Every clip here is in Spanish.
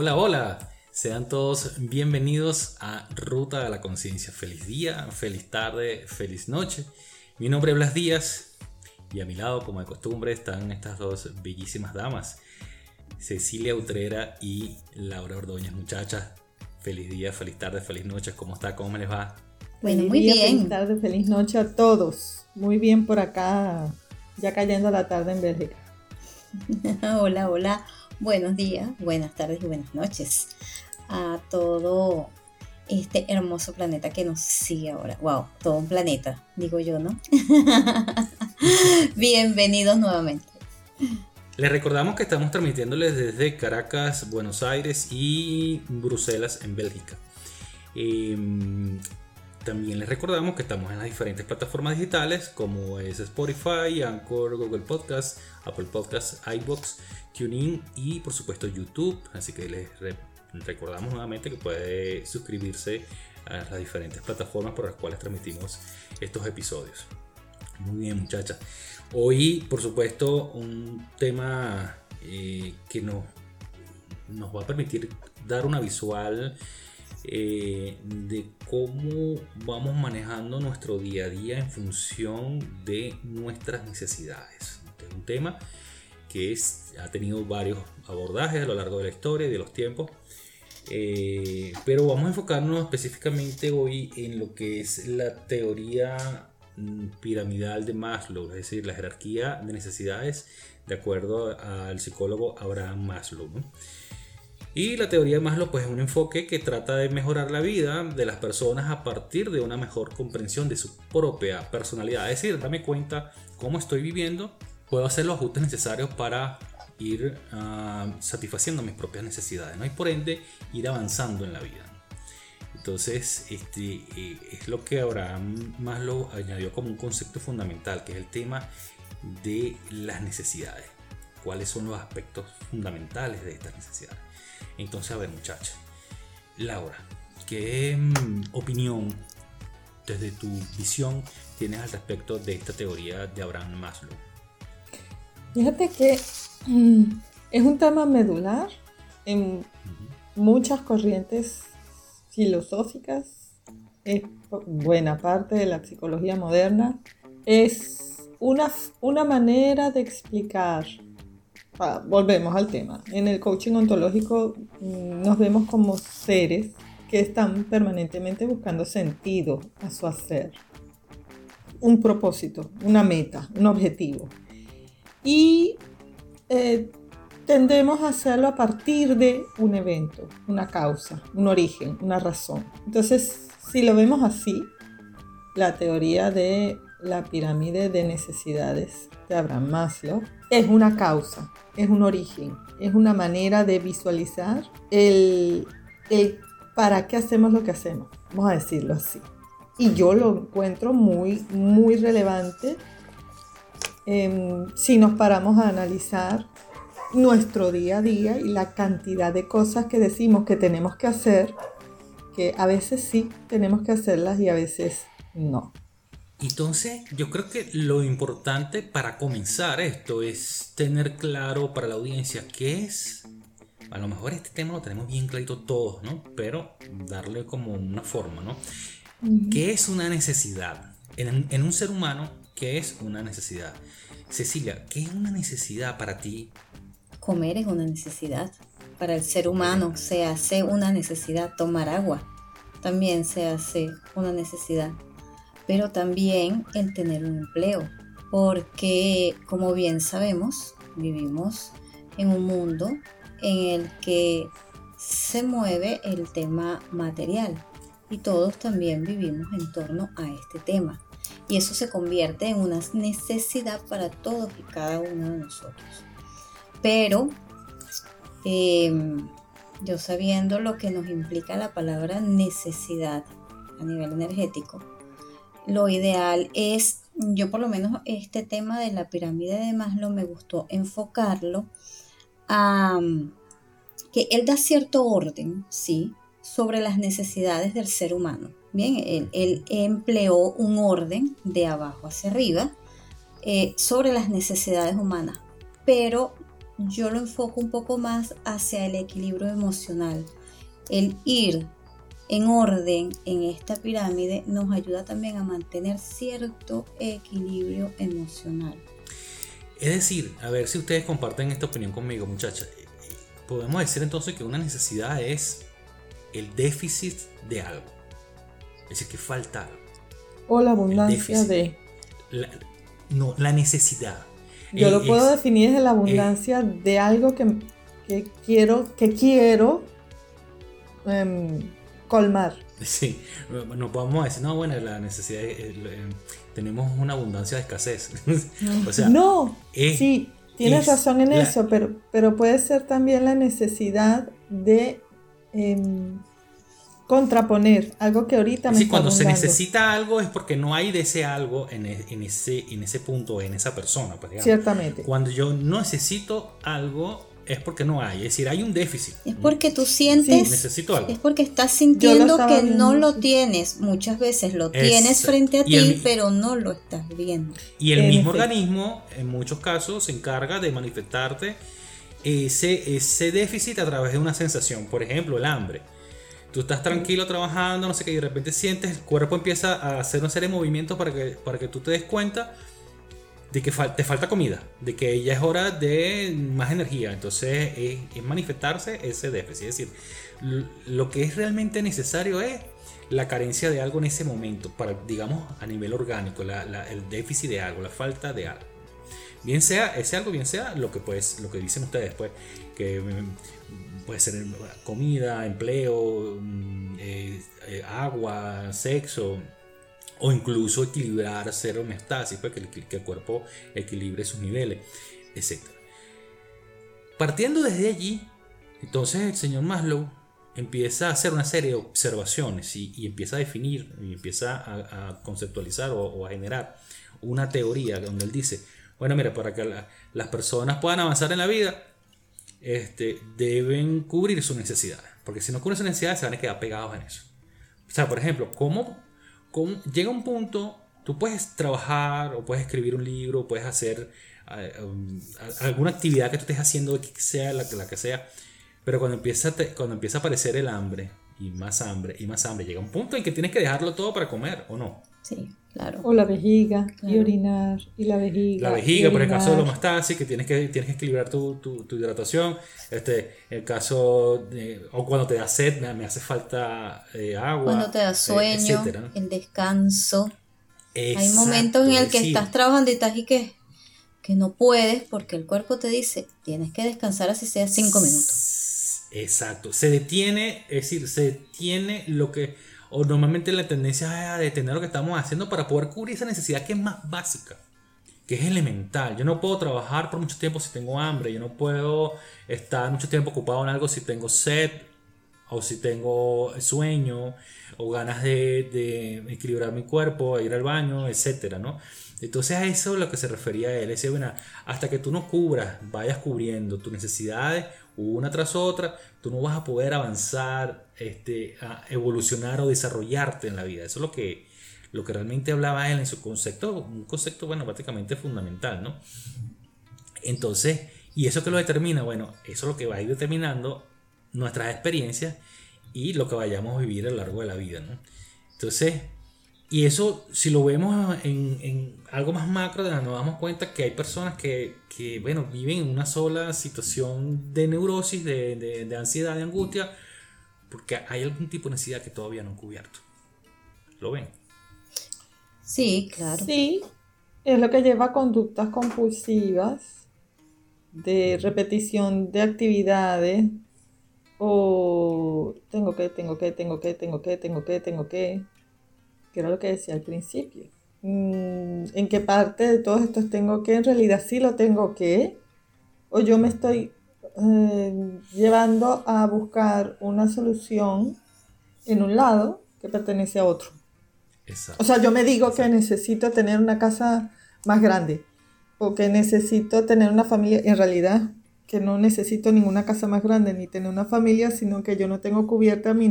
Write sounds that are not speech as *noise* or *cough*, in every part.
Hola, hola. Sean todos bienvenidos a Ruta de la Conciencia. Feliz día, feliz tarde, feliz noche. Mi nombre es Blas Díaz y a mi lado, como de costumbre, están estas dos bellísimas damas. Cecilia Utrera y Laura Ordóñez. Muchachas, feliz día, feliz tarde, feliz noche. ¿Cómo está? ¿Cómo me les va? Bueno, muy bien. Feliz tarde, feliz noche a todos. Muy bien por acá, ya cayendo la tarde en Bélgica. *laughs* hola, hola. Buenos días, buenas tardes y buenas noches a todo este hermoso planeta que nos sigue ahora. Wow, todo un planeta, digo yo, ¿no? *laughs* Bienvenidos nuevamente. Les recordamos que estamos transmitiéndoles desde Caracas, Buenos Aires y Bruselas en Bélgica. Em, también les recordamos que estamos en las diferentes plataformas digitales como es Spotify, Anchor, Google Podcast, Apple Podcast, iBox, TuneIn y por supuesto YouTube. Así que les recordamos nuevamente que puede suscribirse a las diferentes plataformas por las cuales transmitimos estos episodios. Muy bien muchachas. Hoy, por supuesto, un tema eh, que nos, nos va a permitir dar una visual eh, de cómo vamos manejando nuestro día a día en función de nuestras necesidades. Este es un tema que es, ha tenido varios abordajes a lo largo de la historia y de los tiempos. Eh, pero vamos a enfocarnos específicamente hoy en lo que es la teoría Mm, piramidal de Maslow, es decir, la jerarquía de necesidades de acuerdo al psicólogo Abraham Maslow. Y la teoría de Maslow pues, es un enfoque que trata de mejorar la vida de las personas a partir de una mejor comprensión de su propia personalidad. Es decir, dame cuenta cómo estoy viviendo, puedo hacer los ajustes necesarios para ir ah, satisfaciendo mis propias necesidades ¿no? y por ende ir avanzando en la vida. Entonces, este, eh, es lo que Abraham Maslow añadió como un concepto fundamental, que es el tema de las necesidades. ¿Cuáles son los aspectos fundamentales de estas necesidades? Entonces, a ver, muchachos. Laura, ¿qué mm, opinión desde tu visión tienes al respecto de esta teoría de Abraham Maslow? Fíjate que mm, es un tema medular en muchas corrientes filosóficas, es buena parte de la psicología moderna, es una, una manera de explicar, volvemos al tema, en el coaching ontológico mm, nos vemos como seres que están permanentemente buscando sentido a su hacer, un propósito, una meta, un objetivo. Y eh, tendemos a hacerlo a partir de un evento, una causa, un origen, una razón. Entonces, si lo vemos así, la teoría de la pirámide de necesidades de Abraham Maslow es una causa, es un origen, es una manera de visualizar el, para qué hacemos lo que hacemos, vamos a decirlo así. Y yo lo encuentro muy, muy relevante em, si nos paramos a analizar nuestro día a día y la cantidad de cosas que decimos que tenemos que hacer, que a veces sí tenemos que hacerlas y a veces no. Entonces, yo creo que lo importante para comenzar esto es tener claro para la audiencia qué es. A lo mejor este tema lo tenemos bien clarito todos, ¿no? Pero darle como una forma, ¿no? ¿Qué es una necesidad? En, en un ser humano, ¿qué es una necesidad? Cecilia, ¿qué es una necesidad para ti Comer es una necesidad. Para el ser humano se hace una necesidad tomar agua. También se hace una necesidad. Pero también el tener un empleo. Porque, como bien sabemos, vivimos en un mundo en el que se mueve el tema material. Y todos también vivimos en torno a este tema. Y eso se convierte en una necesidad para todos y cada uno de nosotros. Pero em, yo sabiendo lo que nos implica la palabra necesidad a nivel energético, lo ideal es, yo por lo menos este tema de la pirámide de Maslow me gustó enfocarlo a que él da cierto orden, sí, sobre las necesidades del ser humano. Bien, él, empleó un orden de abajo hacia arriba eh, sobre las necesidades humanas, pero yo lo enfoco un poco más hacia el equilibrio emocional. El ir en orden en esta pirámide nos ayuda también a mantener cierto equilibrio emocional. Es decir, a ver si ustedes comparten esta opinión conmigo, muchachas. Podemos decir entonces que una necesidad es el déficit de algo. Es decir, que falta. O la abundancia de. no, la necesidad. Yo lo puedo definir desde la abundancia de algo que, quiero, que quiero em, colmar. Sí, no podemos decir, no, bueno, la necesidad, em, tenemos una abundancia de escasez. *laughs* o sea, no, sí, tienes razón en eso, pero, pero puede ser también la necesidad de em, contraponer algo que ahorita me sí, cuando se necesita algo es porque no hay de ese algo en, e, en, ese, en ese punto, en esa persona. Pues, Ciertamente. Cuando yo no necesito algo es porque no hay, es decir, hay un déficit. Es porque tú sientes, necesito algo. es porque estás sintiendo que no lo tienes. Muchas veces lo tienes frente a ti, pero no lo estás viendo. Y el mismo organismo, en muchos casos, se encarga de manifestarte ese, ese déficit a través de una sensación. Por ejemplo, el hambre Tú estás tranquilo trabajando, no sé qué, y de repente sientes, el cuerpo empieza a hacer una serie de movimientos para que, para que tú te des cuenta de que te falta comida, de que ya es hora de más energía. Entonces es, manifestarse ese déficit. Es decir, lo que es realmente necesario es la carencia de algo en ese momento, para, digamos, a nivel orgánico, el déficit de algo, la falta de algo. Bien sea ese algo, bien sea lo que, pues, lo que dicen ustedes, pues, que puede ser comida, empleo, mm, eh, eh, agua, sexo, o incluso equilibrar, hacer homeostasis, pues, que el, cuerpo equilibre sus niveles, etc. Partiendo desde allí, entonces el señor Maslow empieza a hacer una serie de observaciones y, empieza a definir, y empieza a, conceptualizar o, a generar una teoría donde él dice, bueno, mira, para que las personas puedan avanzar en la vida, este, deben cubrir sus necesidades. Porque si no cubren sus necesidades, se van a quedar pegados en eso. O sea, por ejemplo, ¿cómo, llega un punto, tú puedes trabajar o puedes escribir un libro, puedes hacer eh, um, alguna actividad que tú estés haciendo, que sea la que sea, pero cuando empieza, cuando empieza a aparecer el hambre, y más hambre, y más hambre, llega un punto en que tienes que dejarlo todo para comer, ¿o no? Sí. Claro. O la vejiga y orinar y la vejiga. La vejiga, por el caso de los que tienes que, tienes que equilibrar tu, tu, hidratación. Este, el caso, de, o cuando te da sed, me, hace falta eh, agua. Cuando te da eh, sueño, el descanso. Hay momentos en el que estás trabajando y estás y que, que no puedes porque el cuerpo te dice, tienes que descansar así sea cinco minutos. Exacto. Se detiene, es decir, se detiene lo que o normalmente la tendencia es a detener lo que estamos haciendo para poder cubrir esa necesidad que es más básica, que es elemental. Yo no puedo trabajar por mucho tiempo si tengo hambre, yo no puedo estar mucho tiempo ocupado en algo si tengo sed o si tengo sueño o ganas de, equilibrar mi cuerpo, ir al baño, etcétera, ¿no? Entonces a eso es lo que se refería él. Decía, bueno, hasta que tú no cubras, vayas cubriendo tus necesidades una tras otra, tú no vas a poder avanzar, este, evolucionar o desarrollarte en la vida. Eso es lo que, lo que realmente hablaba él en su concepto, un concepto, bueno, prácticamente fundamental, ¿no? Entonces, ¿y eso que lo determina? Bueno, eso es lo que va a ir determinando nuestras experiencias y lo que vayamos a vivir a lo largo de la vida, ¿no? Entonces, y eso, si lo vemos en, algo más macro, nos damos cuenta que hay personas que, bueno, viven en una sola situación de neurosis, de, ansiedad, de angustia, porque hay algún tipo de necesidad que todavía no han cubierto. ¿Lo ven? Sí, claro. Sí, es lo que lleva a conductas compulsivas de repetición de actividades o tengo que, tengo que, tengo que, tengo que, tengo que, tengo que que era lo que decía al principio. Mm, ¿En qué parte de todos estos tengo que? En realidad sí lo tengo que. O yo me estoy eh, llevando a buscar una solución en un lado que pertenece a otro. O sea, yo me digo que necesito tener una casa más grande o que necesito tener una familia. En realidad, que no necesito ninguna casa más grande ni tener una familia, sino que yo no tengo cubierta mi,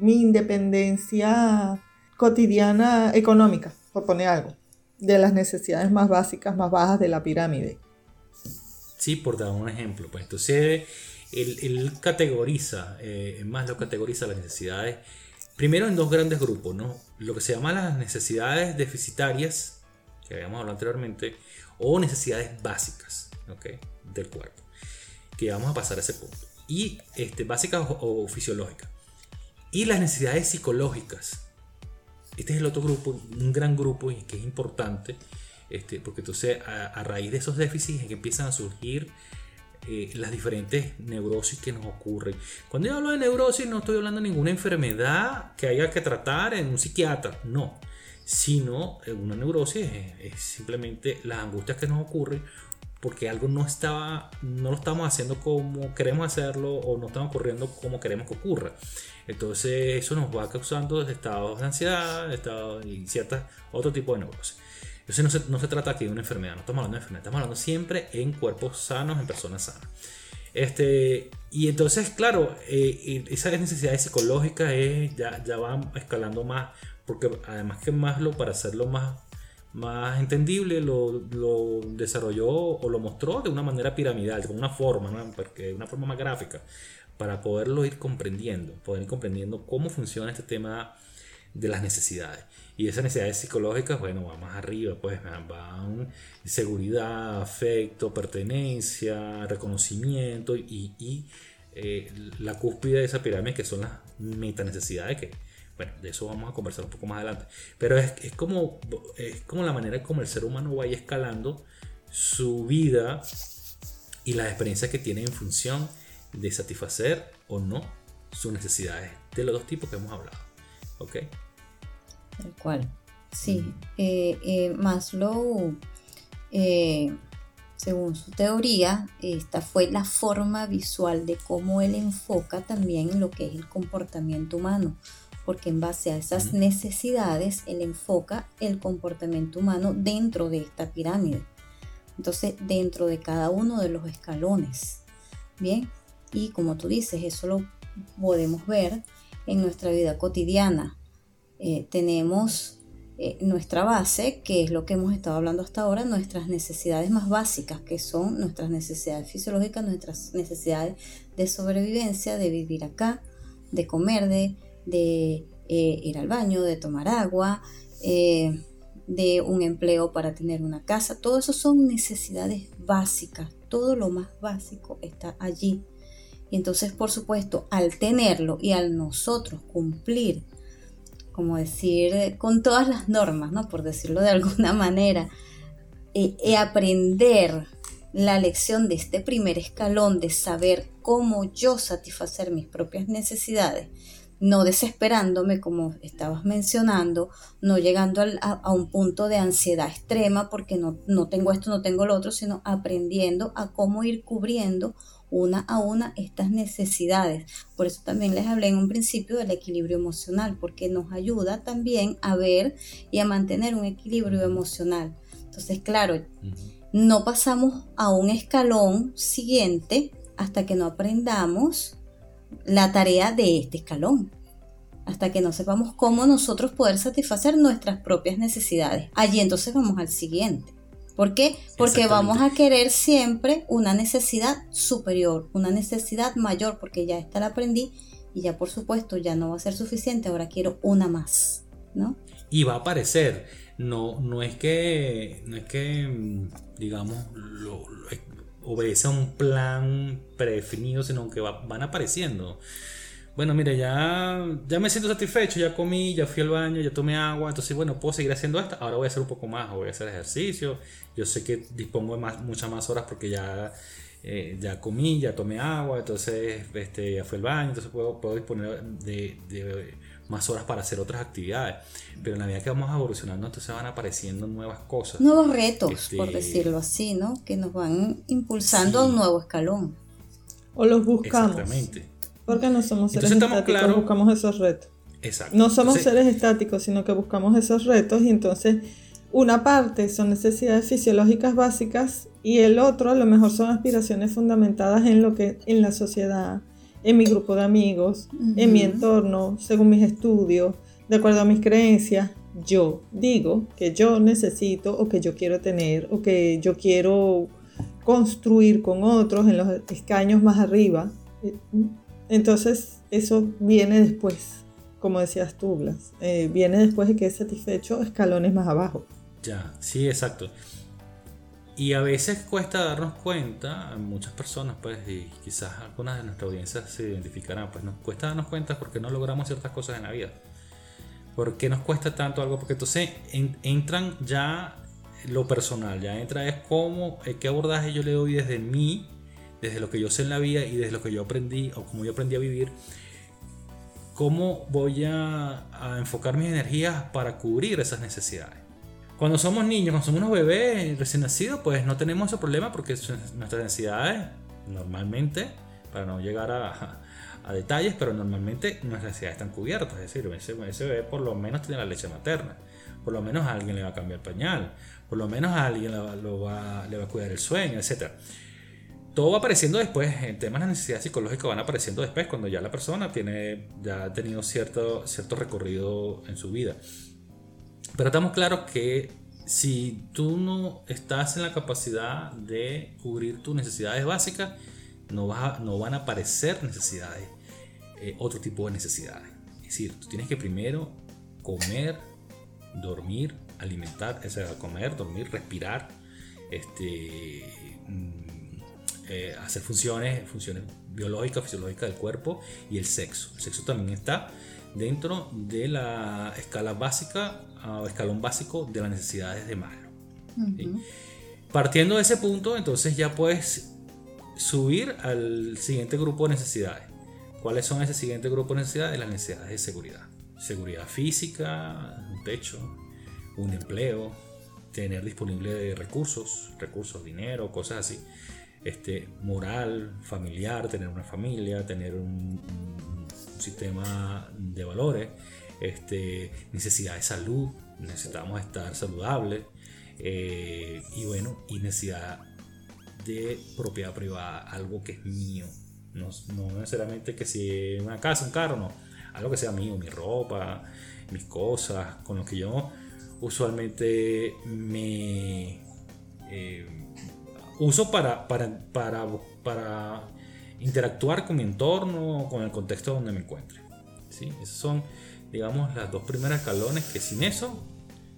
mi independencia cotidiana económica, por poner algo, de las necesidades más básicas, más bajas de la pirámide. Sí, por dar un ejemplo. Pues entonces él, categoriza, eh, más lo categoriza las necesidades, primero en dos grandes grupos, ¿no? Lo que se llama las necesidades deficitarias, que habíamos hablado anteriormente, o necesidades básicas, ¿ok? Del cuerpo. Que vamos a pasar a ese punto. Y este, básicas o, fisiológicas. Y las necesidades psicológicas. Este es el otro grupo, un gran grupo y que es importante, este, porque entonces a, raíz de esos déficits es que empiezan a surgir eh, las diferentes neurosis que nos ocurren. Cuando yo hablo de neurosis no estoy hablando de ninguna enfermedad que haya que tratar en un psiquiatra, no, sino eh, una neurosis es, simplemente las angustias que nos ocurren porque algo no estaba no lo estamos haciendo como queremos hacerlo o no está ocurriendo como queremos que ocurra. Entonces eso nos va causando estados de ansiedad estados y ciertas otro tipo de neurosis entonces no se, trata aquí de una enfermedad, no estamos hablando de enfermedad, estamos hablando siempre en cuerpos sanos, en personas sanas. Este, y entonces, claro, eh, esas necesidades psicológicas ya, ya van escalando más, porque además que Maslow, para hacerlo más, más entendible, lo, lo, desarrolló o lo mostró de una manera piramidal, con una forma, ¿no? porque una forma más gráfica, para poderlo ir comprendiendo, poder ir comprendiendo cómo funciona este tema de las necesidades. Y esas necesidades psicológicas, bueno, va más arriba, pues van seguridad, afecto, pertenencia, reconocimiento y, y eh, la cúspide de esa pirámide que son las metanecesidades que, bueno, de eso vamos a conversar un poco más adelante. Pero es, es, como, es como la manera como el ser humano va escalando su vida y las experiencias que tiene en función de satisfacer o no sus necesidades de los dos tipos que hemos hablado. ¿Ok? Tal cual. Sí. Eh, eh, Maslow, eh, según su teoría, esta fue la forma visual de cómo él enfoca también lo que es el comportamiento humano. Porque en base a esas necesidades, él enfoca el comportamiento humano dentro de esta pirámide. Entonces, dentro de cada uno de los escalones. Bien, y como tú dices, eso lo podemos ver en nuestra vida cotidiana. Eh, tenemos eh, nuestra base, que es lo que hemos estado hablando hasta ahora, nuestras necesidades más básicas, que son nuestras necesidades fisiológicas, nuestras necesidades de sobrevivencia, de vivir acá, de comer, de, eh, ir al baño, de tomar agua, de un empleo para tener una casa. Todo eso son necesidades básicas. Todo lo más básico está allí. Y entonces, por supuesto, al tenerlo y al nosotros cumplir como decir, eh, con todas las normas, ¿no? Por decirlo de alguna *laughs* manera, y eh, aprender la lección de este primer escalón de saber cómo yo satisfacer mis propias necesidades, no desesperándome como estabas mencionando, no llegando a, un punto de ansiedad extrema porque no, no tengo esto, no tengo lo otro, sino aprendiendo a cómo ir cubriendo una a una estas necesidades. Por eso también les hablé en un principio del equilibrio emocional, porque nos ayuda también a ver y a mantener un equilibrio emocional. Entonces, claro, no pasamos a un escalón siguiente hasta que no aprendamos la tarea de este escalón hasta que no sepamos cómo nosotros poder satisfacer nuestras propias necesidades. Allí entonces vamos al siguiente. ¿Por qué? Porque vamos a querer siempre una necesidad superior, una necesidad mayor, porque ya esta la aprendí y ya por supuesto ya no va a ser suficiente, ahora quiero una más, ¿no? Y va a aparecer, no, no es que, no es que, mm, digamos, obedece a un plan predefinido, sino que van apareciendo bueno, mire, ya, ya me siento satisfecho, ya comí, ya fui al baño, ya tomé agua, entonces bueno, puedo seguir haciendo esto, ahora voy a hacer un poco más, voy a hacer ejercicio, yo sé que dispongo de más, muchas más horas porque ya, eh, ya comí, ya tomé agua, entonces este, ya fui al baño, entonces puedo, puedo disponer de, de, más horas para hacer otras actividades, pero en la medida que vamos evolucionando, entonces van apareciendo nuevas cosas. Nuevos retos, este, por decirlo así, ¿no? Que nos van impulsando a un nuevo escalón. O los buscamos. Exactamente. Porque no somos seres estáticos, buscamos esos retos. Exacto. No somos seres estáticos, sino que buscamos esos retos y entonces una parte son necesidades fisiológicas básicas y el otro a lo mejor son aspiraciones fundamentadas en lo que en la sociedad, en mi grupo de amigos, en mi entorno, según mis estudios, de acuerdo a mis creencias. Yo digo que yo necesito o que yo quiero tener o que yo quiero construir con otros en los escaños más arriba. Entonces eso viene después, como decías tú, Blas, eh, viene después de que es satisfecho escalones más abajo. Ya, sí, exacto. Y a veces cuesta darnos cuenta, muchas personas, pues, y quizás algunas de nuestra audiencia se identificarán, pues nos cuesta darnos cuenta porque no logramos ciertas cosas en la vida. ¿Por qué nos cuesta tanto algo? Porque entonces entran ya lo personal, ya entra es cómo, eh, qué abordaje yo le doy desde mí, desde lo que yo sé en la vida y desde lo que yo aprendí o cómo yo aprendí a vivir, cómo voy a, enfocar mis energías para cubrir esas necesidades. Cuando somos niños, cuando somos unos bebés recién nacidos, pues no tenemos ese problema porque nuestras necesidades normalmente, para no llegar a, detalles, pero normalmente nuestras necesidades están cubiertas. Es decir, ese, bebé por lo menos tiene la leche materna, por lo menos alguien le va a cambiar el pañal, por lo menos alguien le le va a cuidar el sueño, etc. Todo va apareciendo después, en temas de necesidades psicológicas van apareciendo después, cuando ya la persona tiene, ya ha tenido cierto, cierto recorrido en su vida. Pero estamos claros que si tú no estás en la capacidad de cubrir tus necesidades básicas, no, no van a aparecer necesidades, eh, otro tipo de necesidades. Es decir, tú tienes que primero comer, dormir, alimentar, o sea, comer, dormir, respirar, este, mm, eh, hacer funciones, funciones biológicas, fisiológicas del cuerpo y el sexo. El sexo también está dentro de la escala básica o escalón básico de las necesidades de Maslow. Partiendo de ese punto, entonces ya puedes subir al siguiente grupo de necesidades. ¿Cuáles son ese siguiente grupo de necesidades? Las necesidades de seguridad. Seguridad física, un techo, un empleo, tener disponible recursos, recursos, dinero, cosas así. Este, moral, familiar, tener una familia, tener un sistema de valores, este, necesidad de salud, necesitamos estar saludables eh, y bueno, y necesidad de propiedad privada, algo que es mío, no, necesariamente que sea una casa, un carro, no, algo que sea mío, mi ropa, mis cosas, con lo que yo usualmente me eh, uso para, para, para, para interactuar con mi entorno, con el contexto donde me encuentre. ¿sí? Esos son, digamos, las dos primeras escalones que sin eso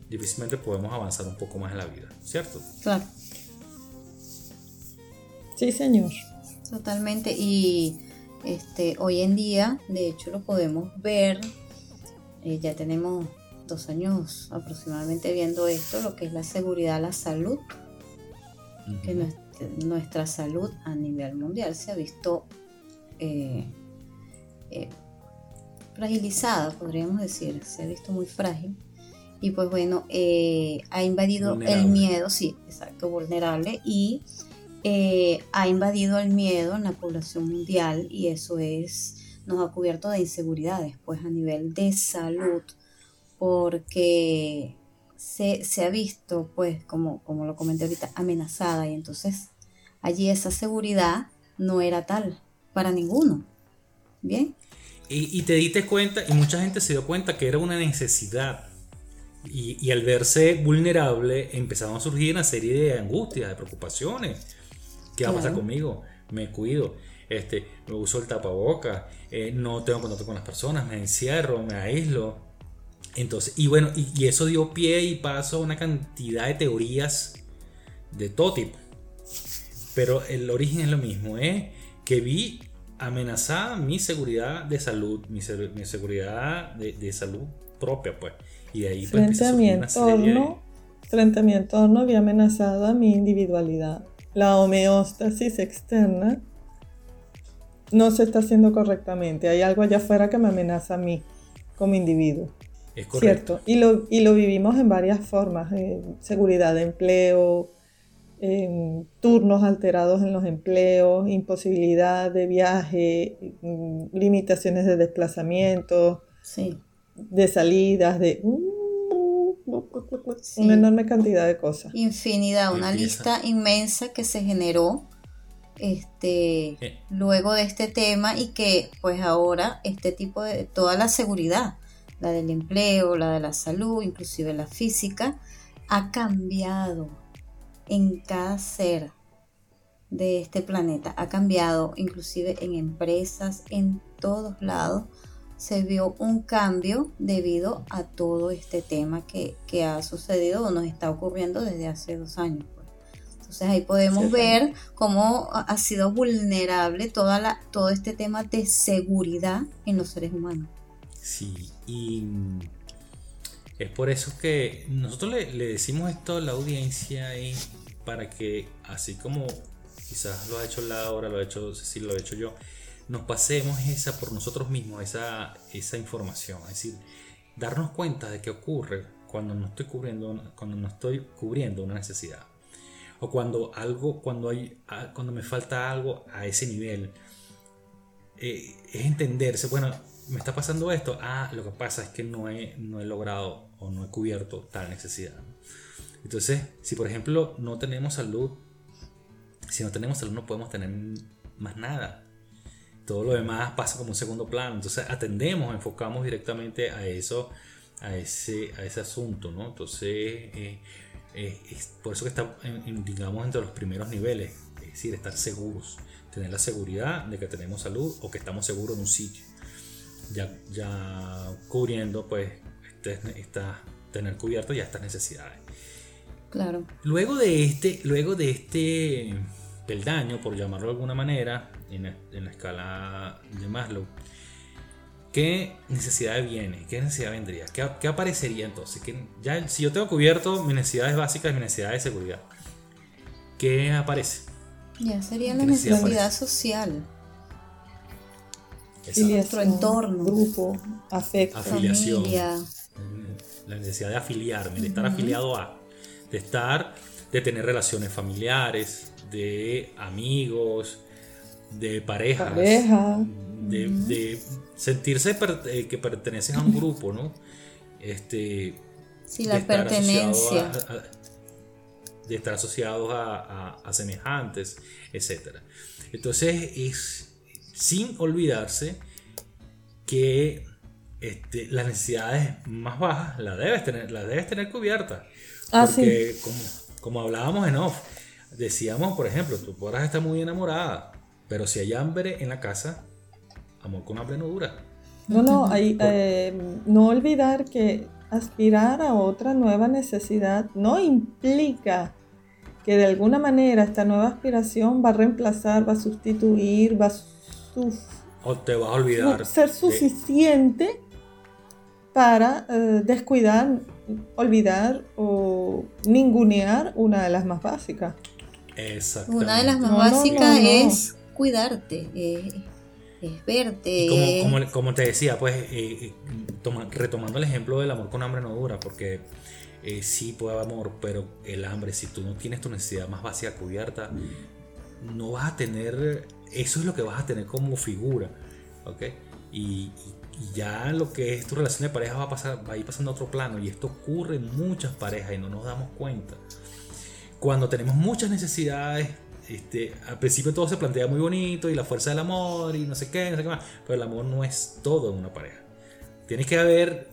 difícilmente podemos avanzar un poco más en la vida, ¿cierto? Claro. Sí, señor. Totalmente. Y este, hoy en día, de hecho, lo podemos ver. Eh, ya tenemos dos años aproximadamente viendo esto, lo que es la seguridad, la salud, que nuestra salud a nivel mundial se ha visto eh, eh, fragilizada, podríamos decir, se ha visto muy frágil. Y pues bueno, eh, ha invadido el miedo, sí, exacto, vulnerable, y ha invadido el miedo en la población mundial y eso es, nos ha cubierto de inseguridades, pues a nivel de salud, porque se, se, ha visto, pues, como, como lo comenté ahorita, amenazada y entonces allí esa seguridad no era tal para ninguno. Bien. Y, te diste cuenta, y mucha gente se dio cuenta que era una necesidad. Y, al verse vulnerable empezaron a surgir una serie de angustias, de preocupaciones. ¿Qué va a pasar conmigo? Me cuido, este, me uso el tapaboca, eh, no tengo contacto con las personas, me encierro, me aíslo. Entonces, y bueno, y, y eso dio pie y paso a una cantidad de teorías de todo tipo. Pero el origen es lo mismo, ¿eh? que vi amenazada mi seguridad de salud, mi, seguridad de, salud propia, pues. Y de ahí pues, frente a mi entorno, frente a mi entorno vi amenazada mi individualidad. La homeostasis externa no se está haciendo correctamente. Hay algo allá afuera que me amenaza a mí como individuo. Es correcto. ¿Cierto? Y lo, y lo vivimos en varias formas. Eh, seguridad de empleo, turnos alterados en los empleos, imposibilidad de viaje, mm, limitaciones de desplazamiento, de salidas, de una enorme cantidad de cosas. Infinidad, una lista inmensa que se generó este luego de este tema y que pues ahora este tipo de toda la seguridad, la del empleo, la de la salud, inclusive la física, ha cambiado en cada ser de este planeta ha cambiado, inclusive en empresas, en todos lados, se vio un cambio debido a todo este tema que, ha sucedido o nos está ocurriendo desde hace dos años. Pues. Entonces ahí podemos ver cómo ha sido vulnerable toda la, todo este tema de seguridad en los seres humanos. Sí, y es por eso que nosotros le, decimos esto a la audiencia y para que así como quizás lo ha hecho Laura, lo ha hecho Cecilia, lo ha hecho yo, nos pasemos esa por nosotros mismos, esa, esa información. Es decir, darnos cuenta de qué ocurre cuando no estoy cubriendo, cuando no estoy cubriendo una necesidad. O cuando algo, cuando hay, cuando me falta algo a ese nivel. Eh, es entenderse, bueno, me está pasando esto. Ah, lo que pasa es que no he, no he logrado o no he cubierto tal necesidad. Entonces, si por ejemplo no tenemos salud, si no tenemos salud no podemos tener más nada. Todo lo demás pasa como un segundo plano. Entonces atendemos, enfocamos directamente a eso, a ese, a ese asunto, ¿no? Entonces, eh, eh, es por eso que está, digamos, entre los primeros niveles. Es decir, estar seguros, tener la seguridad de que tenemos salud o que estamos seguros en un sitio. Ya, ya cubriendo, pues, este, esta, tener cubierto ya estas necesidades. Claro. Luego de este, luego de este peldaño, por llamarlo de alguna manera, en la, escala de Maslow, ¿qué necesidad viene? ¿Qué necesidad vendría? ¿Qué, aparecería entonces? que ya, si yo tengo cubierto mis necesidades básicas, mis necesidades de seguridad, ¿qué aparece? Ya sería la necesidad, social. Nuestro entorno, grupo, afecto, afiliación, la necesidad de afiliarme, de estar afiliado a, de estar, de tener relaciones familiares, de amigos, de parejas, de, sentirse eh, que pertenecen a un grupo, ¿no? Este, sí, la pertenencia. de estar asociados a, semejantes, etc. Entonces es sin olvidarse que este, las necesidades más bajas las debes tener, las debes tener cubiertas. Ah, porque como, como hablábamos en off, decíamos, por ejemplo, tú podrás estar muy enamorada, pero si hay hambre en la casa, amor con hambre no dura. No, no, hay, eh, no olvidar que aspirar a otra nueva necesidad no implica que de alguna manera esta nueva aspiración va a reemplazar, va a sustituir, va a o te va a olvidar ser suficiente para eh, descuidar, olvidar o ningunear una de las más básicas. Una de las más básicas es cuidarte, eh, es verte. Como, te decía, pues eh, eh, retomando el ejemplo del amor con hambre no dura, porque sí puede haber amor, pero el hambre, si tú no tienes tu necesidad más básica cubierta, no vas a tener, eso es lo que vas a tener como figura, ¿ok? Y, ya lo que es tu relación de pareja va a, pasar, va a ir pasando a otro plano, y esto ocurre en muchas parejas y no nos damos cuenta. Cuando tenemos muchas necesidades este, al principio todo se plantea muy bonito y la fuerza del amor y no sé qué, no sé qué más, pero el amor no es todo en una pareja. Tiene que haber,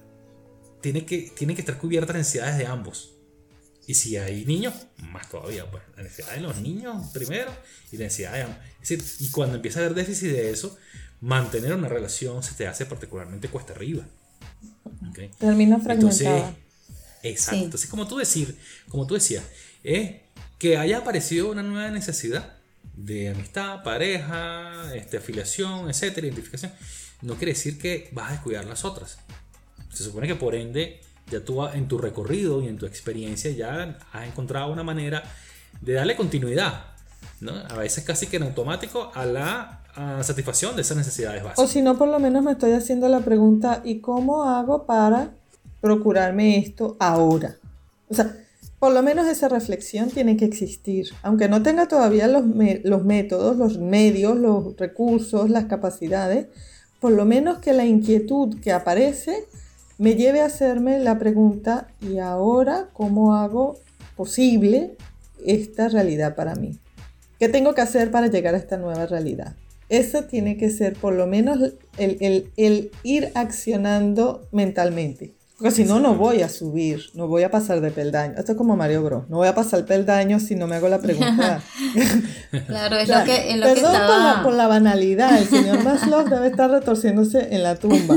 tiene que, tiene que estar cubiertas las necesidades de ambos. Y si hay niños, más todavía, pues la necesidad de los niños primero y la necesidad de. Es decir, y cuando empieza a haber déficit de eso, mantener una relación se te hace particularmente cuesta arriba. Termina fragmentada. Entonces, exacto. Entonces, como tú, decir, como tú decías, es que haya aparecido una nueva necesidad de amistad, pareja, este, afiliación, etcétera, identificación, no quiere decir que vas a descuidar las otras. Se supone que por ende, ya tú en tu recorrido y en tu experiencia ya has encontrado una manera de darle continuidad, ¿no? a veces casi que en automático, a la satisfacción de esas necesidades básicas. O si no, por lo menos me estoy haciendo la pregunta, ¿y cómo hago para procurarme esto ahora? O sea, por lo menos esa reflexión tiene que existir, aunque no tenga todavía los, los, métodos, los medios, los recursos, las capacidades, por lo menos que la inquietud que aparece me lleve a hacerme la pregunta, ¿y ahora cómo hago posible esta realidad para mí? ¿Qué tengo que hacer para llegar a esta nueva realidad? Eso tiene que ser por lo menos el, el ir accionando mentalmente. Porque si no, no voy a subir, no voy a pasar de peldaño. Esto es como Mario Bros. No voy a pasar el peldaño si no me hago la pregunta. *laughs* claro, es lo que, es lo perdón que por, la, por la banalidad. El señor Maslow debe estar retorciéndose en la tumba.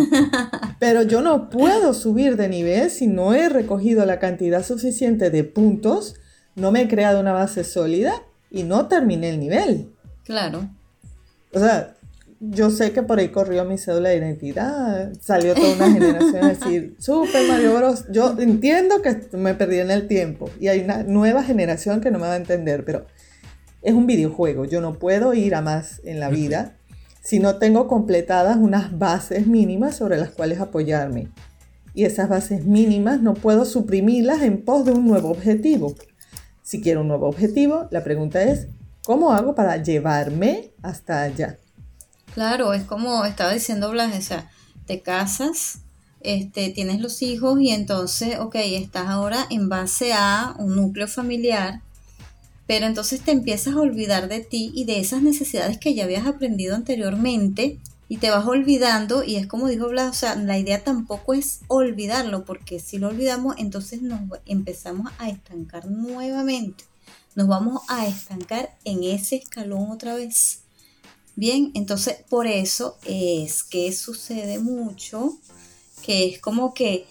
Pero yo no puedo subir de nivel si no he recogido la cantidad suficiente de puntos, no me he creado una base sólida y no terminé el nivel. Claro. O sea, yo sé que por ahí corrió mi cédula de identidad, salió toda una generación a decir, *laughs* Super Mario Bros. Yo entiendo que me perdí en el tiempo y hay una nueva generación que no me va a entender, pero es un videojuego, yo no puedo ir a más en la vida si no tengo completadas unas bases mínimas sobre las cuales apoyarme. Y esas bases mínimas no puedo suprimirlas en pos de un nuevo objetivo. Si quiero un nuevo objetivo, la pregunta es, ¿cómo hago para llevarme hasta allá? Claro, es como estaba diciendo Blas, o sea, te casas, este, tienes los hijos y entonces, ok, estás ahora en base a un núcleo familiar, pero entonces te empiezas a olvidar de ti y de esas necesidades que ya habías aprendido anteriormente y te vas olvidando y es como dijo Blas, o sea, la idea tampoco es olvidarlo, porque si lo olvidamos, entonces nos empezamos a estancar nuevamente, nos vamos a estancar en ese escalón otra vez Bien, entonces por eso es que sucede mucho, que es como que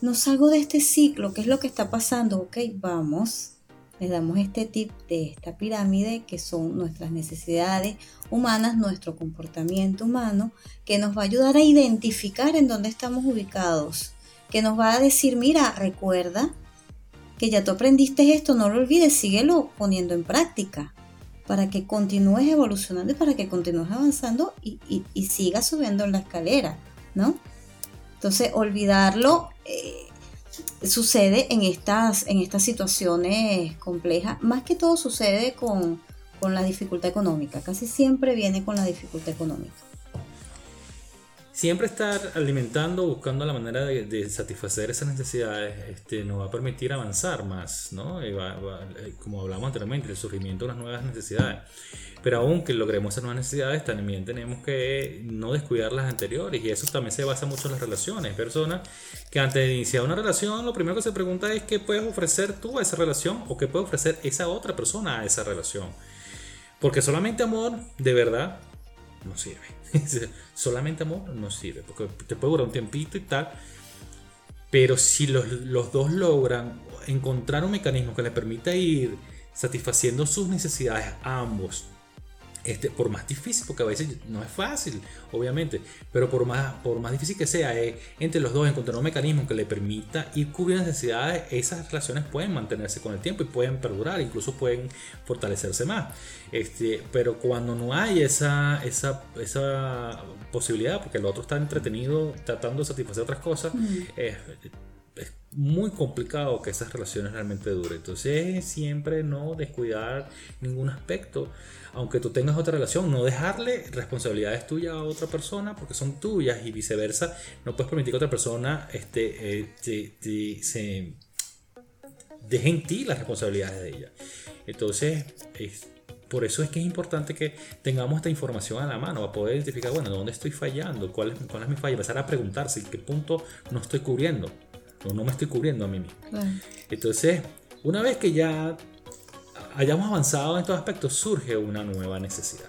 no salgo de este ciclo, ¿qué es lo que está pasando? Ok, vamos, les damos este tip de esta pirámide que son nuestras necesidades humanas, nuestro comportamiento humano, que nos va a ayudar a identificar en dónde estamos ubicados, que nos va a decir, mira, recuerda que ya tú aprendiste esto, no lo olvides, síguelo poniendo en práctica para que continúes evolucionando y para que continúes avanzando y, sigas subiendo en la escalera, ¿no? Entonces, olvidarlo eh, sucede en estas, en estas situaciones complejas. Más que todo sucede con, con la dificultad económica. Casi siempre viene con la dificultad económica siempre estar alimentando, buscando la manera de, satisfacer esas necesidades, este, nos va a permitir avanzar más, ¿no? Eh, como hablamos anteriormente, el surgimiento de unas nuevas necesidades. Pero aunque logremos esas nuevas necesidades, también tenemos que no descuidar las anteriores. Y eso también se basa mucho en las relaciones. Personas que antes de iniciar una relación, lo primero que se pregunta es qué puedes ofrecer tú a esa relación o qué puede ofrecer esa otra persona a esa relación. Porque solamente amor, de verdad, no sirve. *laughs* Solamente amor no sirve, porque te puede durar un tiempito y tal. Pero si los, los dos logran encontrar un mecanismo que les permita ir satisfaciendo sus necesidades a ambos este, por más difícil, porque a veces no es fácil, obviamente, pero por más, por más difícil que sea, eh, entre los dos encontrar un mecanismo que le permita ir cubriendo necesidades, esas relaciones pueden mantenerse con el tiempo y pueden perdurar, incluso pueden fortalecerse más. Este, pero cuando no hay esa, esa, esa posibilidad, porque el otro está entretenido tratando de satisfacer otras cosas, es muy complicado que esas relaciones realmente duren. Entonces, siempre no descuidar ningún aspecto aunque tú tengas otra relación, no dejarle responsabilidades tuyas a otra persona porque son tuyas y viceversa. No puedes permitir que otra persona este, eh, se deje en ti las responsabilidades de ella. Entonces, por eso es que es importante que tengamos esta información a la mano para poder identificar, bueno, dónde estoy fallando, cuál es, cuál es mi falla, empezar a preguntarse en qué punto no estoy cubriendo o no me estoy cubriendo a mí mismo. Entonces, una vez que ya hayamos avanzado en estos aspectos, surge una nueva necesidad.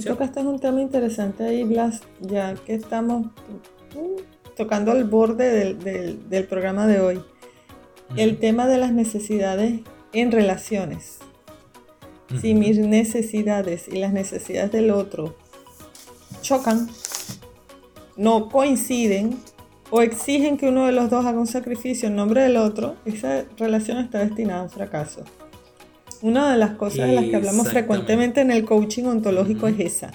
Creo que este es un tema interesante ahí, Blas, ya que estamos uh, tocando el borde del, programa de hoy. El tema de las necesidades en relaciones. Si mis necesidades y las necesidades del otro chocan, no coinciden o exigen que uno de los dos haga un sacrificio en nombre del otro, esa relación está destinada a un fracaso. Una de las cosas de las que hablamos frecuentemente en el coaching ontológico es esa.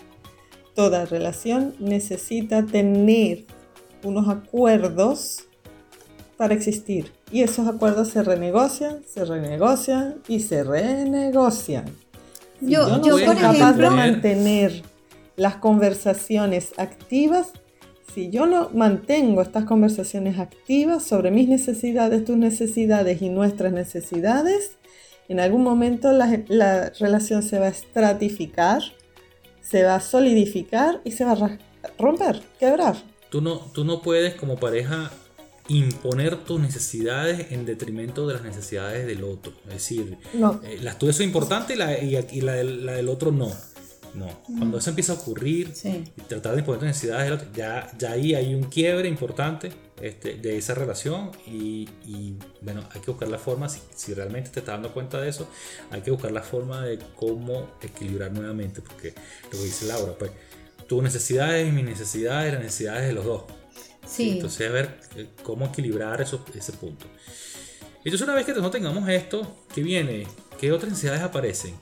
Toda relación necesita tener unos acuerdos para existir. Y esos acuerdos se renegocian, se renegocian y se renegocian. yo, no soy capaz de mantener las conversaciones activas, si yo no mantengo estas conversaciones activas sobre mis necesidades, tus necesidades y nuestras necesidades, en algún momento la, relación se va a estratificar, se va a solidificar y se va a romper, quebrar. Tú no, tú no puedes como pareja imponer tus necesidades en detrimento de las necesidades del otro. Es decir, No. eh, las tuyas son importantes y la, y, y la del, la del otro no. No. Cuando eso empieza a ocurrir Sí. y tratar de imponer tus necesidades del otro, ya, ya ahí hay un quiebre importante este, de esa relación y, y, bueno, hay que buscar la forma, si, si realmente te estás dando cuenta de eso, hay que buscar la forma de cómo equilibrar nuevamente, porque lo que dice Laura, pues tus necesidades, mis necesidades, las necesidades de los dos. Sí. Entonces, a ver eh, cómo equilibrar eso, ese punto. Entonces, una vez que no tengamos esto, ¿qué viene? ¿Qué otras necesidades aparecen?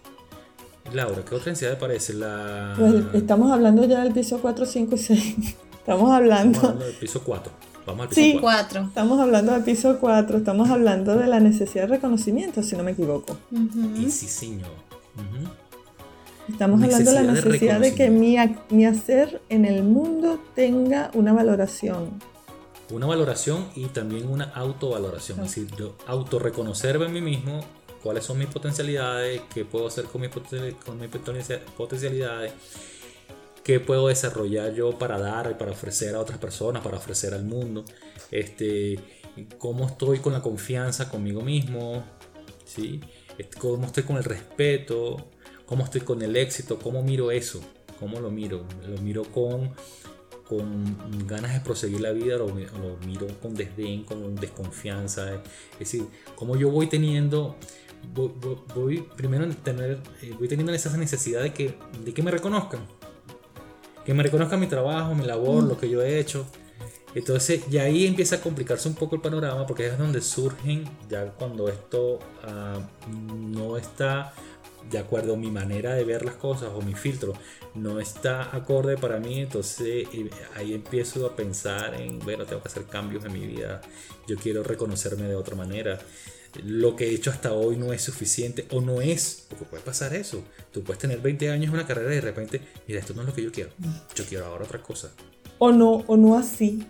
Laura, ¿qué otras necesidades aparecen? La... Pues estamos hablando ya del piso 4, 5 y 6. Estamos *laughs* Estamos hablando. hablando del piso 4. Vamos al piso Sí. 4. Cuatro. Estamos hablando del piso 4, estamos hablando de la necesidad de reconocimiento, si no me equivoco. Y sí, señor. Ujú. Estamos hablando de la Necesidad de que mi, mi hacer en el mundo tenga una valoración. Una valoración y también una autovaloración. Es decir, yo autorreconocerme en mí mismo cuáles son mis potencialidades, qué puedo hacer con mis, con mis potencia- potencialidades, qué puedo desarrollar yo para dar y para ofrecer a otras personas, para ofrecer al mundo, este, cómo estoy con la confianza conmigo mismo, ¿sí? Cómo estoy con el respeto, cómo estoy con el éxito, cómo miro eso, cómo lo miro, lo miro con con ganas de proseguir la vida, lo, lo miro con desdén, con desconfianza. Es decir, como yo voy teniendo, voy, voy- voy primero en tener, eh, voy teniendo esa necesidad de que, de que me reconozcan. Que me reconozcan mi trabajo, mi labor, lo que yo he hecho. Entonces, ya ahí empieza a complicarse un poco el panorama porque es donde surgen, ya cuando esto ah, no está de acuerdo a mi manera de ver las cosas o mi filtro no está acorde para mí, entonces ahí empiezo a pensar en, bueno, tengo que hacer cambios en mi vida, yo quiero reconocerme de otra manera. Lo que he hecho hasta hoy no es suficiente o no es, porque puede pasar eso. Tú puedes tener 20 años en una carrera y de repente, mira, esto no es lo que yo quiero. Yo quiero ahora otra cosa. O no, o no así.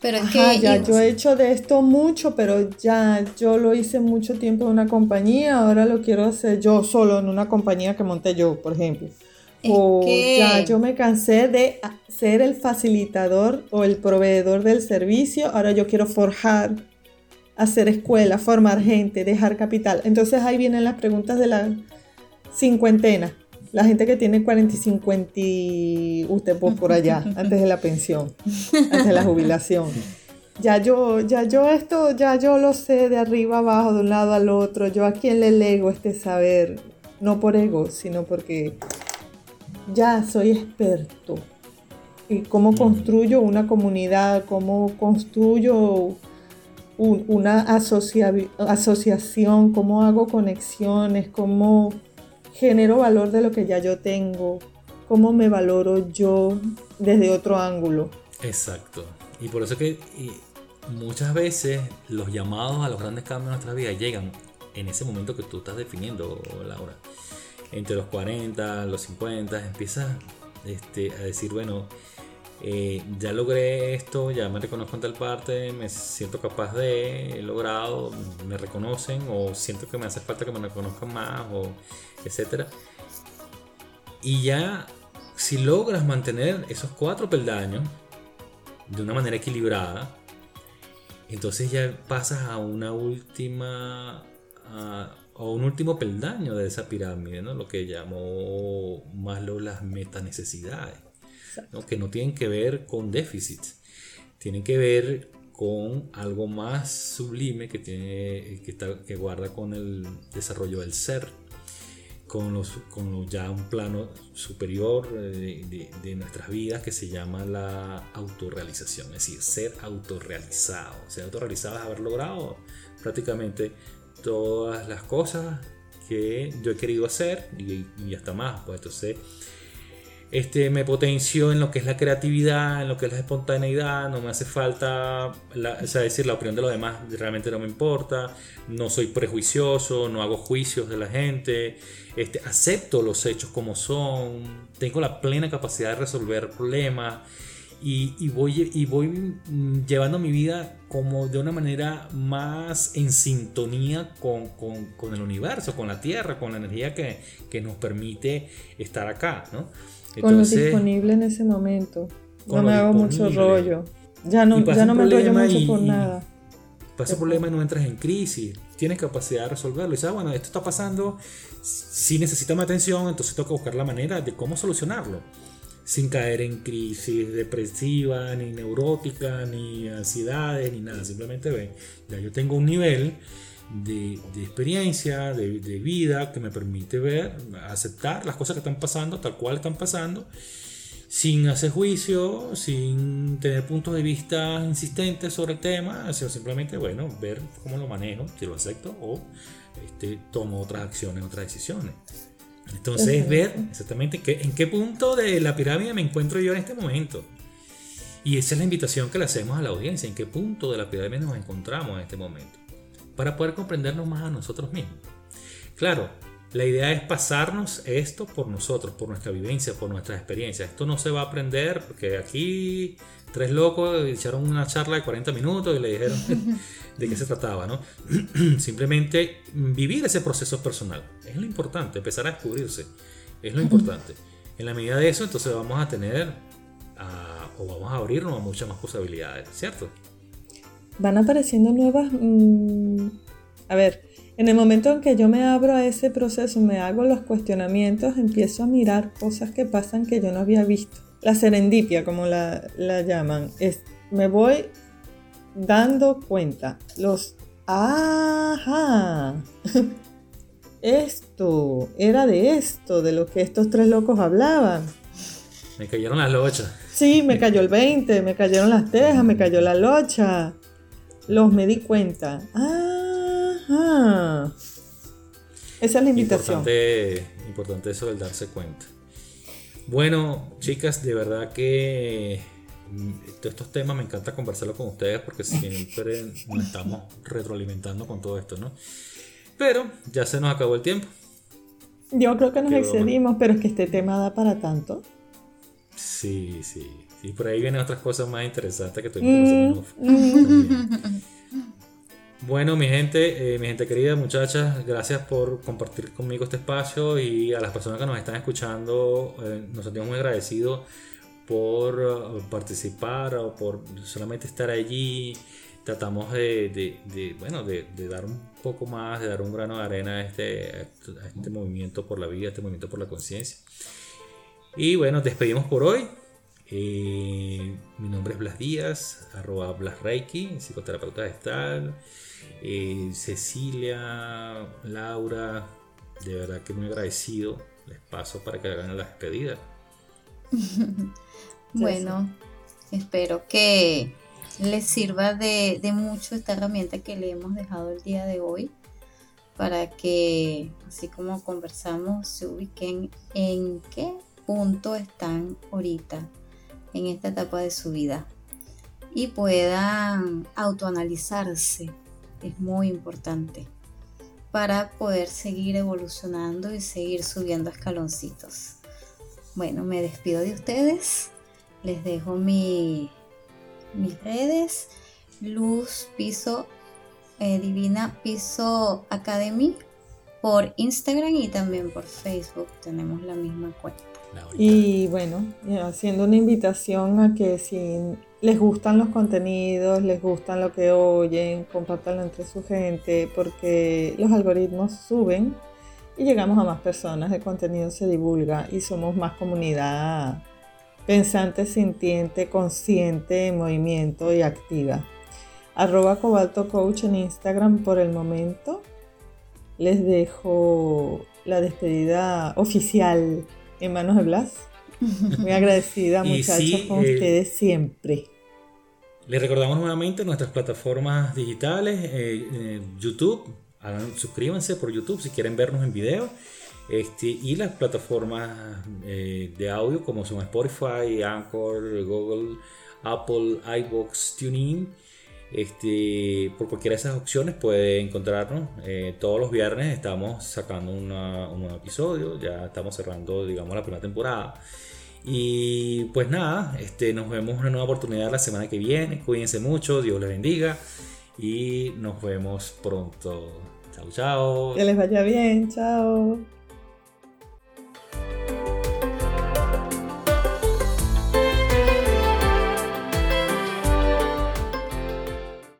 Pero es Ajá, que ya yo he hecho de esto mucho, pero ya yo lo hice mucho tiempo en una compañía, ahora lo quiero hacer yo solo en una compañía que monté yo, por ejemplo. Es o que- ya yo me cansé de ser el facilitador o el proveedor del servicio, ahora yo quiero forjar, hacer escuela, formar gente, dejar capital. Entonces ahí vienen las preguntas de la cincuentena. La gente que tiene 40 y 50 y usted pues por allá, *laughs* antes de la pensión, antes de la jubilación. Ya yo, ya yo esto, ya yo lo sé de arriba abajo, de un lado al otro. Yo a quién le lego este saber, no por ego, sino porque ya soy experto. Y cómo construyo una comunidad, cómo construyo un- una asocia- asociación, cómo hago conexiones, cómo genero valor de lo que ya yo tengo, cómo me valoro yo desde otro ángulo. Exacto. Y por eso que muchas veces los llamados a los grandes cambios en nuestra vida llegan en ese momento que tú estás definiendo, Laura. Entre los 40, los 50, empiezas este, a decir, bueno, eh, ya logré esto, ya me reconozco en tal parte, me siento capaz de, he logrado, me reconocen o siento que me hace falta que me reconozcan más, o etcétera. Y ya, si logras mantener esos cuatro peldaños de una manera equilibrada, entonces ya pasas a una última, a, un último peldaño de esa pirámide, ¿no? Lo que llamó Maslow las metanecesidades, ¿no? Que no tienen que ver con déficit, tienen que ver con algo más sublime que, tiene, que, está- que guarda con el desarrollo del ser con, los, con ya un plano superior eh, de, de nuestras vidas que se llama la autorrealización, es decir, ser autorrealizado. Ser autorrealizado es haber logrado prácticamente todas las cosas que yo he querido hacer y, y hasta más. Pues entonces este, me potencio en lo que es la creatividad, en lo que es la espontaneidad, no me hace falta, la, sea, decir, la opinión de los demás realmente no me importa, no soy prejuicioso, no hago juicios de la gente, este, acepto los hechos como son, tengo la plena capacidad de resolver problemas y, y voy, y voy llevando mi vida como de una manera más en sintonía con, con- con el universo, con la Tierra, con la energía que, que nos permite estar acá, ¿no? Con lo disponible en ese momento. No me hago mucho rollo. Ya no, Y pasa ya un no me enrollo mucho y- por y- nada. Para ese problema no entras en crisis, tienes capacidad de resolverlo. Y dices, ah, bueno, esto está pasando, si necesita más atención, entonces toca buscar la manera de cómo solucionarlo. Sin caer en crisis depresiva, ni neurótica, ni ansiedades, ni nada. Simplemente ve, ya yo tengo un nivel de, experiencia, de, de, vida que me permite ver, aceptar las cosas que están pasando tal cual están pasando sin hacer juicio, sin tener puntos de vista insistentes sobre el tema, sino simplemente, bueno, ver cómo lo manejo, si lo acepto o este, tomo otras acciones, otras decisiones. Entonces, ver exactamente en qué punto de la pirámide me encuentro yo en este momento. Y esa es la invitación que le hacemos a la audiencia, en qué punto de la pirámide nos encontramos en este momento, para poder comprendernos más a nosotros mismos. Claro, la idea es pasarnos esto por nosotros, por nuestra vivencia, por nuestra experiencia. Esto no se va a aprender porque aquí tres locos echaron una charla de 40 minutos y le dijeron *laughs* de qué se trataba, ¿no? *clears throat* Simplemente vivir ese proceso personal. Es lo importante, empezar a descubrirse. Es lo importante. En la medida de eso, entonces vamos a tener o vamos a abrirnos a muchas más posibilidades, ¿cierto? Van apareciendo nuevas... Mm, a ver, en el momento en que yo me abro a ese proceso, me hago los cuestionamientos, empiezo a mirar cosas que pasan que yo no había visto. La serendipia, como la, llaman, es me voy dando cuenta. Los ajá. *laughs* Esto, era de esto, de lo que estos tres locos hablaban. Me cayeron las lochas. Sí, me cayó el 20, me cayeron las tejas, me cayó la locha. Los me di cuenta. Ah, esa es la invitación. Importante, importante eso del darse cuenta. Bueno, chicas, de verdad que mm, todos estos temas me encanta conversarlo con ustedes porque siempre *laughs* nos estamos retroalimentando con todo esto, ¿no? Pero ya se nos acabó el tiempo. Yo creo que nos excedimos, pero es que este tema da para tanto. Sí, sí. Y por ahí vienen otras cosas más interesantes que tuvimos mm, bueno, mi gente, eh, mi gente querida, muchachas, gracias por compartir conmigo este espacio y a las personas que nos están escuchando, eh, nos sentimos muy agradecidos por uh, participar o por solamente estar allí. Tratamos de, bueno, de, dar un poco más, de dar un grano de arena a este, este movimiento por la vida, a este movimiento por la conciencia. Y bueno, despedimos por hoy. Eh, mi nombre es Blas Díaz, arroba Blas Reiki, psicoterapeuta gestal. Eh, Cecilia, Laura, de verdad que muy agradecido. Les paso para que hagan la despedida. *laughs* bueno, espero que les sirva de, de, mucho esta herramienta que le hemos dejado el día de hoy para que, así como conversamos, se ubiquen en qué punto están ahorita en esta etapa de su vida y puedan autoanalizarse es muy importante para poder seguir evolucionando y seguir subiendo escaloncitos. Bueno, me despido de ustedes. Les dejo mi, mis redes. Luz Piso eh, Divina Piso Academy por Instagram y también por Facebook. Tenemos la misma cuenta. Y bueno, haciendo una invitación a que si les gustan los contenidos, les gustan lo que oyen, compártanlo entre su gente, porque los algoritmos suben y llegamos a más personas, el contenido se divulga y somos más comunidad pensante, sintiente, consciente, en movimiento y activa. Arroba Cobalto Coach en Instagram por el momento. Les dejo la despedida oficial en manos de Blas. Muy agradecida, *laughs* muchachos, con eh, ustedes siempre. Les recordamos nuevamente nuestras plataformas digitales, eh, YouTube, suscríbanse por YouTube si quieren vernos en video. Este, y las plataformas eh, de audio como son Spotify, Anchor, Google, Apple, iBox, TuneIn. Este, por cualquiera de esas opciones puede encontrarnos. todos los viernes estamos sacando un nuevo episodio. Ya estamos cerrando, digamos, la primera temporada. Y pues nada, este, nos vemos una nueva oportunidad la semana que viene. Cuídense mucho, Dios les bendiga y nos vemos pronto. Chao, chao. Que les vaya bien, chao.